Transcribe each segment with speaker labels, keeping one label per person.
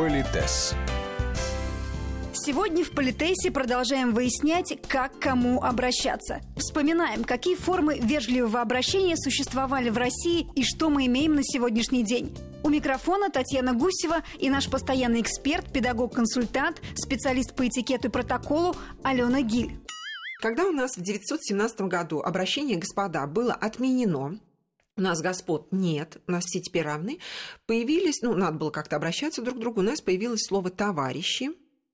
Speaker 1: Политес.
Speaker 2: Сегодня в Политесе продолжаем выяснять, как кому обращаться. Вспоминаем, какие формы вежливого обращения существовали в России и что мы имеем на сегодняшний день. У микрофона Татьяна Гусева и наш постоянный эксперт, педагог-консультант, специалист по этикету и протоколу Алена Гиль.
Speaker 3: Когда у нас в 917 году обращение «господа» было отменено, у нас господ нет, у нас все теперь равны, появились, ну, надо было как-то обращаться друг к другу, у нас появилось слово «товарищи»,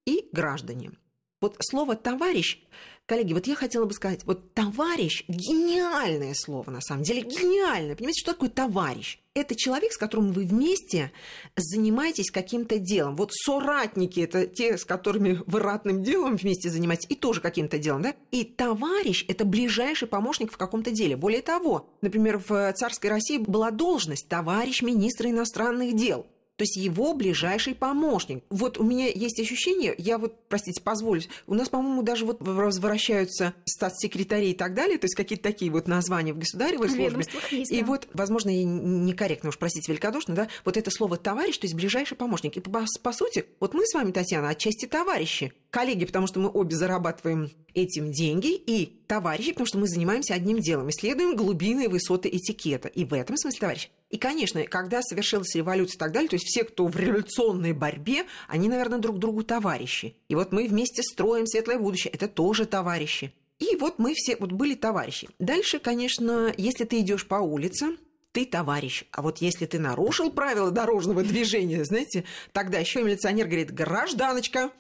Speaker 3: и граждане. Вот слово «товарищ», коллеги, вот я хотела бы сказать, вот «товарищ» – гениальное слово, на самом деле, гениальное. Понимаете, что такое «товарищ»? Это человек, с которым вы вместе занимаетесь каким-то делом. Вот соратники – это те, с которыми вы ратным делом вместе занимаетесь, и тоже каким-то делом, да? И товарищ – это ближайший помощник в каком-то деле. Более того, например, в царской России была должность товарищ министра иностранных дел – то есть его ближайший помощник. Вот у меня есть ощущение, я вот, простите, позволю, у нас, по-моему, даже вот возвращаются статс-секретари и так далее, то есть какие-то такие вот названия в государевой службе. Есть, и да. вот, возможно, я некорректно уж, простите, великодушно, да, вот это слово «товарищ», то есть ближайший помощник. И по, по сути, вот мы с вами, Татьяна, отчасти товарищи, коллеги, потому что мы обе зарабатываем этим деньги, и товарищи, потому что мы занимаемся одним делом, исследуем глубины и высоты этикета. И в этом смысле товарищ. И, конечно, когда совершилась революция и так далее, то есть все, кто в революционной борьбе, они, наверное, друг другу товарищи. И вот мы вместе строим светлое будущее. Это тоже товарищи. И вот мы все вот были товарищи. Дальше, конечно, если ты идешь по улице, ты товарищ. А вот если ты нарушил правила дорожного движения, знаете, тогда еще милиционер говорит, гражданочка,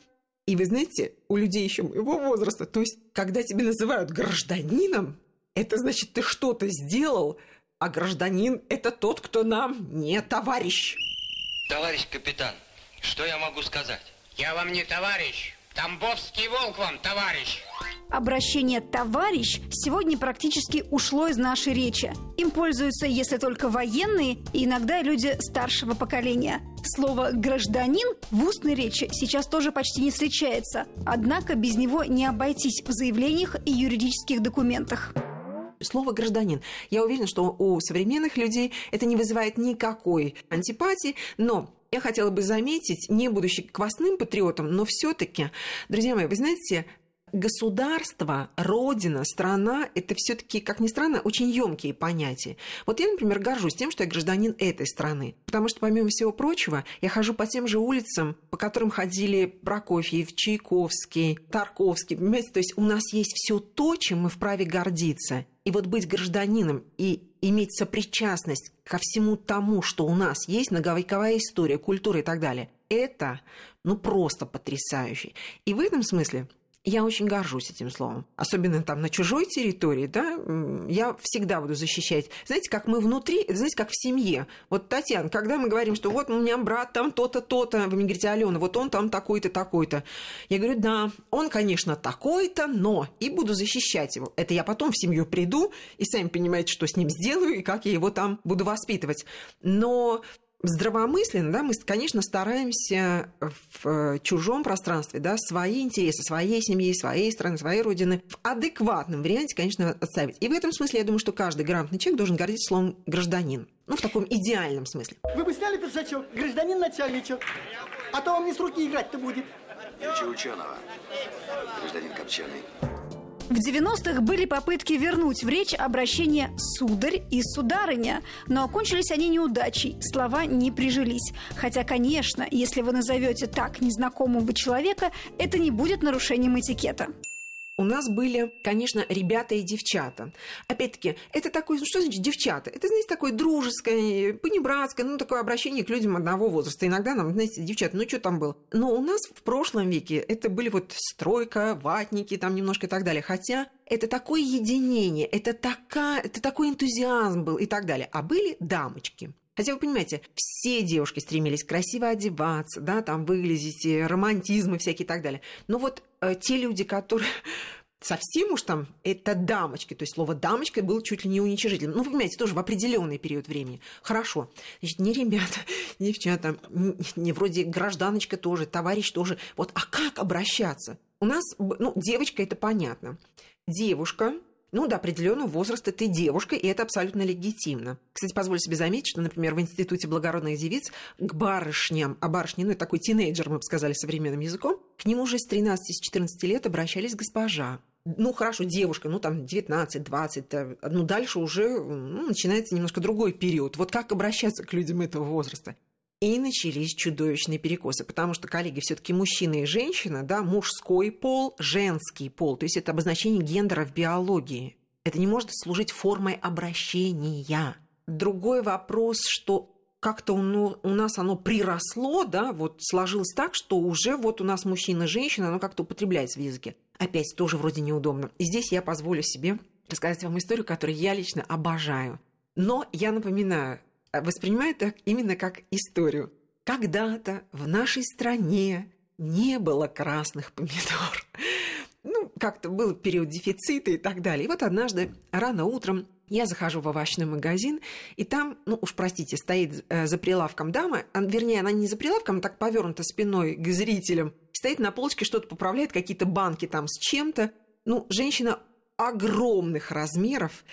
Speaker 3: и вы знаете, у людей еще моего возраста, то есть, когда тебя называют гражданином, это значит, ты что-то сделал, а гражданин – это тот, кто нам не товарищ.
Speaker 4: Товарищ капитан, что я могу сказать?
Speaker 5: Я вам не товарищ. Тамбовский волк вам, товарищ.
Speaker 2: Обращение «товарищ» сегодня практически ушло из нашей речи. Им пользуются, если только военные и иногда люди старшего поколения. Слово «гражданин» в устной речи сейчас тоже почти не встречается, однако без него не обойтись в заявлениях и юридических документах
Speaker 3: слово гражданин. Я уверена, что у современных людей это не вызывает никакой антипатии, но я хотела бы заметить, не будучи квасным патриотом, но все-таки, друзья мои, вы знаете, государство, родина, страна – это все-таки, как ни странно, очень емкие понятия. Вот я, например, горжусь тем, что я гражданин этой страны, потому что, помимо всего прочего, я хожу по тем же улицам, по которым ходили Прокофьев, Чайковский, Тарковский, понимаете? То есть у нас есть все то, чем мы вправе гордиться. И вот быть гражданином и иметь сопричастность ко всему тому, что у нас есть, многовековая история, культура и так далее, это ну просто потрясающе. И в этом смысле я очень горжусь этим словом. Особенно там на чужой территории, да, я всегда буду защищать. Знаете, как мы внутри, знаете, как в семье. Вот, Татьяна, когда мы говорим, что вот у меня брат там то-то, то-то, вы мне говорите, Алена, вот он там такой-то, такой-то. Я говорю, да, он, конечно, такой-то, но и буду защищать его. Это я потом в семью приду и сами понимаете, что с ним сделаю и как я его там буду воспитывать. Но здравомысленно, да, мы, конечно, стараемся в э, чужом пространстве, да, свои интересы, своей семьи, своей страны, своей родины в адекватном варианте, конечно, отставить. И в этом смысле я думаю, что каждый грамотный человек должен гордиться словом «гражданин». Ну, в таком идеальном смысле.
Speaker 6: Вы бы сняли пиджачок, гражданин начальничок, а то вам не с руки играть-то будет.
Speaker 7: Учи ученого, гражданин Копченый.
Speaker 2: В 90-х были попытки вернуть в речь обращение «сударь» и «сударыня», но окончились они неудачей, слова не прижились. Хотя, конечно, если вы назовете так незнакомого человека, это не будет нарушением этикета
Speaker 3: у нас были, конечно, ребята и девчата. Опять-таки, это такое, ну что значит девчата? Это, знаете, такое дружеское, понебратское, ну, такое обращение к людям одного возраста. Иногда нам, знаете, девчата, ну, что там было? Но у нас в прошлом веке это были вот стройка, ватники, там немножко и так далее. Хотя это такое единение, это, такая, это такой энтузиазм был и так далее. А были дамочки. Хотя вы понимаете, все девушки стремились красиво одеваться, да, там выглядеть, романтизмы всякие и так далее. Но вот э, те люди, которые совсем уж там это дамочки, то есть слово дамочка было чуть ли не уничижительным. Ну, вы понимаете, тоже в определенный период времени. Хорошо. Значит, не ребята, не девчата, не, не вроде гражданочка тоже, товарищ тоже. Вот, а как обращаться? У нас, ну, девочка, это понятно. Девушка, ну, до определенного возраста ты девушка, и это абсолютно легитимно. Кстати, позволю себе заметить, что, например, в Институте благородных девиц к барышням, а барышни, ну, это такой тинейджер, мы бы сказали современным языком, к нему уже с 13-14 лет обращались госпожа. Ну, хорошо, девушка, ну, там, 19-20, ну, дальше уже ну, начинается немножко другой период. Вот как обращаться к людям этого возраста? И начались чудовищные перекосы, потому что, коллеги, все таки мужчина и женщина, да, мужской пол, женский пол, то есть это обозначение гендера в биологии. Это не может служить формой обращения. Другой вопрос, что как-то у нас оно приросло, да, вот сложилось так, что уже вот у нас мужчина и женщина, оно как-то употребляется в языке. Опять тоже вроде неудобно. И здесь я позволю себе рассказать вам историю, которую я лично обожаю. Но я напоминаю, Э, воспринимает это именно как историю. Когда-то в нашей стране не было красных помидор. Ну, как-то был период дефицита и так далее. И вот однажды рано утром я захожу в овощной магазин, и там, ну уж простите, стоит э, за прилавком дама, а, вернее, она не за прилавком, а так повернута спиной к зрителям, стоит на полочке, что-то поправляет, какие-то банки там с чем-то. Ну, женщина огромных размеров,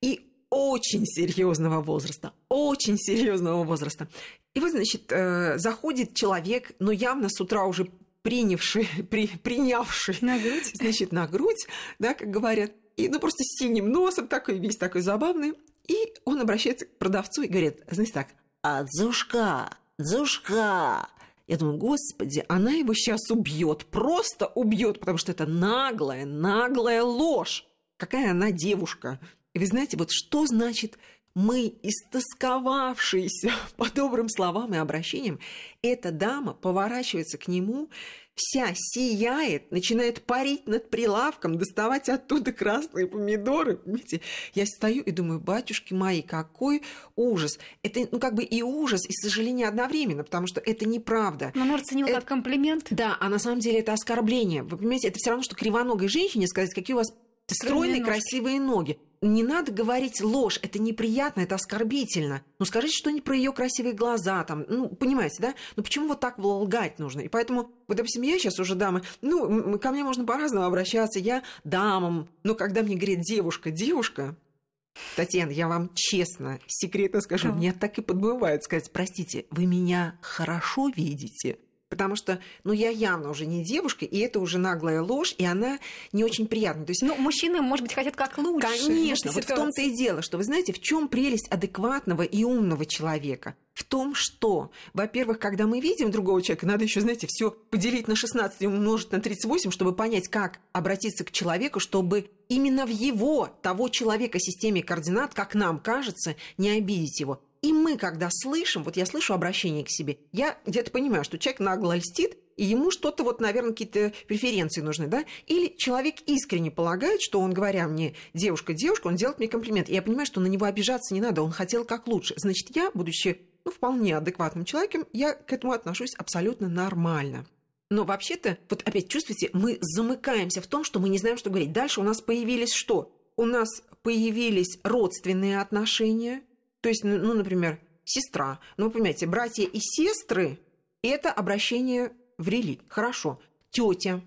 Speaker 3: и очень серьезного возраста, очень серьезного возраста. И вот, значит, э, заходит человек, но явно с утра уже принявший, при, принявший,
Speaker 2: на грудь,
Speaker 3: значит, на грудь, да, как говорят, и, ну, просто с синим носом, такой весь такой забавный. И он обращается к продавцу и говорит, знаете так, а дзушка, дзушка. Я думаю, господи, она его сейчас убьет, просто убьет, потому что это наглая, наглая ложь. Какая она девушка, и вы знаете, вот что значит мы, истосковавшиеся по добрым словам и обращениям, эта дама поворачивается к нему, вся сияет, начинает парить над прилавком, доставать оттуда красные помидоры. Понимаете? Я стою и думаю, батюшки мои, какой ужас. Это, ну, как бы и ужас, и сожаление одновременно, потому что это неправда.
Speaker 2: Но она расценила это, как комплимент.
Speaker 3: Да, а на самом деле это оскорбление. Вы понимаете, это все равно, что кривоногой женщине сказать, какие у вас стройные, красивые ноги не надо говорить ложь, это неприятно, это оскорбительно. Ну, скажите что-нибудь про ее красивые глаза, там, ну, понимаете, да? Ну, почему вот так лгать нужно? И поэтому, вот, допустим, я сейчас уже дама, ну, ко мне можно по-разному обращаться, я дамам, но когда мне говорит девушка, девушка, Татьяна, я вам честно, секретно скажу, да. мне так и подбывает сказать, простите, вы меня хорошо видите? Потому что, ну, я явно уже не девушка, и это уже наглая ложь, и она не очень приятна. То есть,
Speaker 2: ну, мужчины, может быть, хотят как лучше.
Speaker 3: Конечно, вот в том-то и дело, что вы знаете, в чем прелесть адекватного и умного человека? В том, что, во-первых, когда мы видим другого человека, надо еще, знаете, все поделить на 16 и умножить на 38, чтобы понять, как обратиться к человеку, чтобы именно в его, того человека, системе координат, как нам кажется, не обидеть его. И мы, когда слышим, вот я слышу обращение к себе, я где-то понимаю, что человек нагло льстит, и ему что-то вот, наверное, какие-то преференции нужны, да? Или человек искренне полагает, что он, говоря мне «девушка, девушка», он делает мне комплимент. И я понимаю, что на него обижаться не надо, он хотел как лучше. Значит, я, будучи ну, вполне адекватным человеком, я к этому отношусь абсолютно нормально. Но вообще-то, вот опять чувствуете, мы замыкаемся в том, что мы не знаем, что говорить. Дальше у нас появились что? У нас появились родственные отношения – то есть, ну, например, сестра. Ну, вы понимаете, братья и сестры – это обращение в религию. Хорошо. Тетя.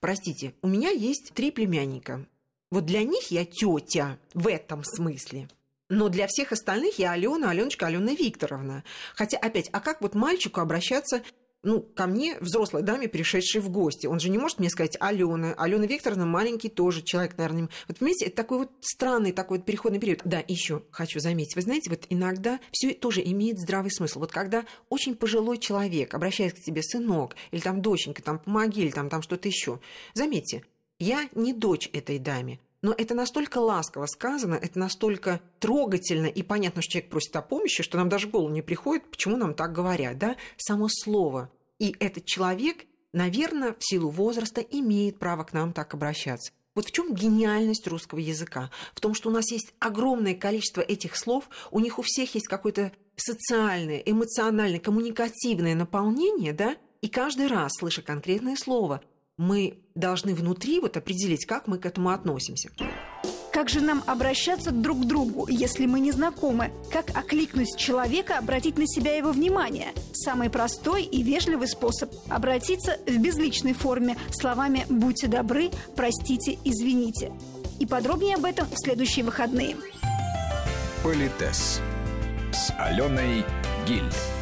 Speaker 3: Простите, у меня есть три племянника. Вот для них я тетя в этом смысле. Но для всех остальных я Алена, Аленочка, Алена Викторовна. Хотя, опять, а как вот мальчику обращаться ну, ко мне, взрослой даме, пришедшей в гости. Он же не может мне сказать Алена. Алена Викторовна маленький тоже человек, наверное. Вот понимаете, это такой вот странный такой вот переходный период. Да, еще хочу заметить. Вы знаете, вот иногда все тоже имеет здравый смысл. Вот когда очень пожилой человек обращается к тебе, сынок, или там доченька, там помоги, или там, там что-то еще. Заметьте, я не дочь этой даме. Но это настолько ласково сказано, это настолько трогательно и понятно, что человек просит о помощи, что нам даже в голову не приходит, почему нам так говорят. Да? Само слово и этот человек, наверное, в силу возраста имеет право к нам так обращаться. Вот в чем гениальность русского языка? В том, что у нас есть огромное количество этих слов, у них у всех есть какое-то социальное, эмоциональное, коммуникативное наполнение, да? И каждый раз, слыша конкретное слово, мы должны внутри вот определить, как мы к этому относимся.
Speaker 2: Как же нам обращаться друг к другу, если мы не знакомы? Как окликнуть человека, обратить на себя его внимание? Самый простой и вежливый способ – обратиться в безличной форме словами «будьте добры», «простите», «извините». И подробнее об этом в следующие выходные.
Speaker 1: Политес с Аленой Гиль.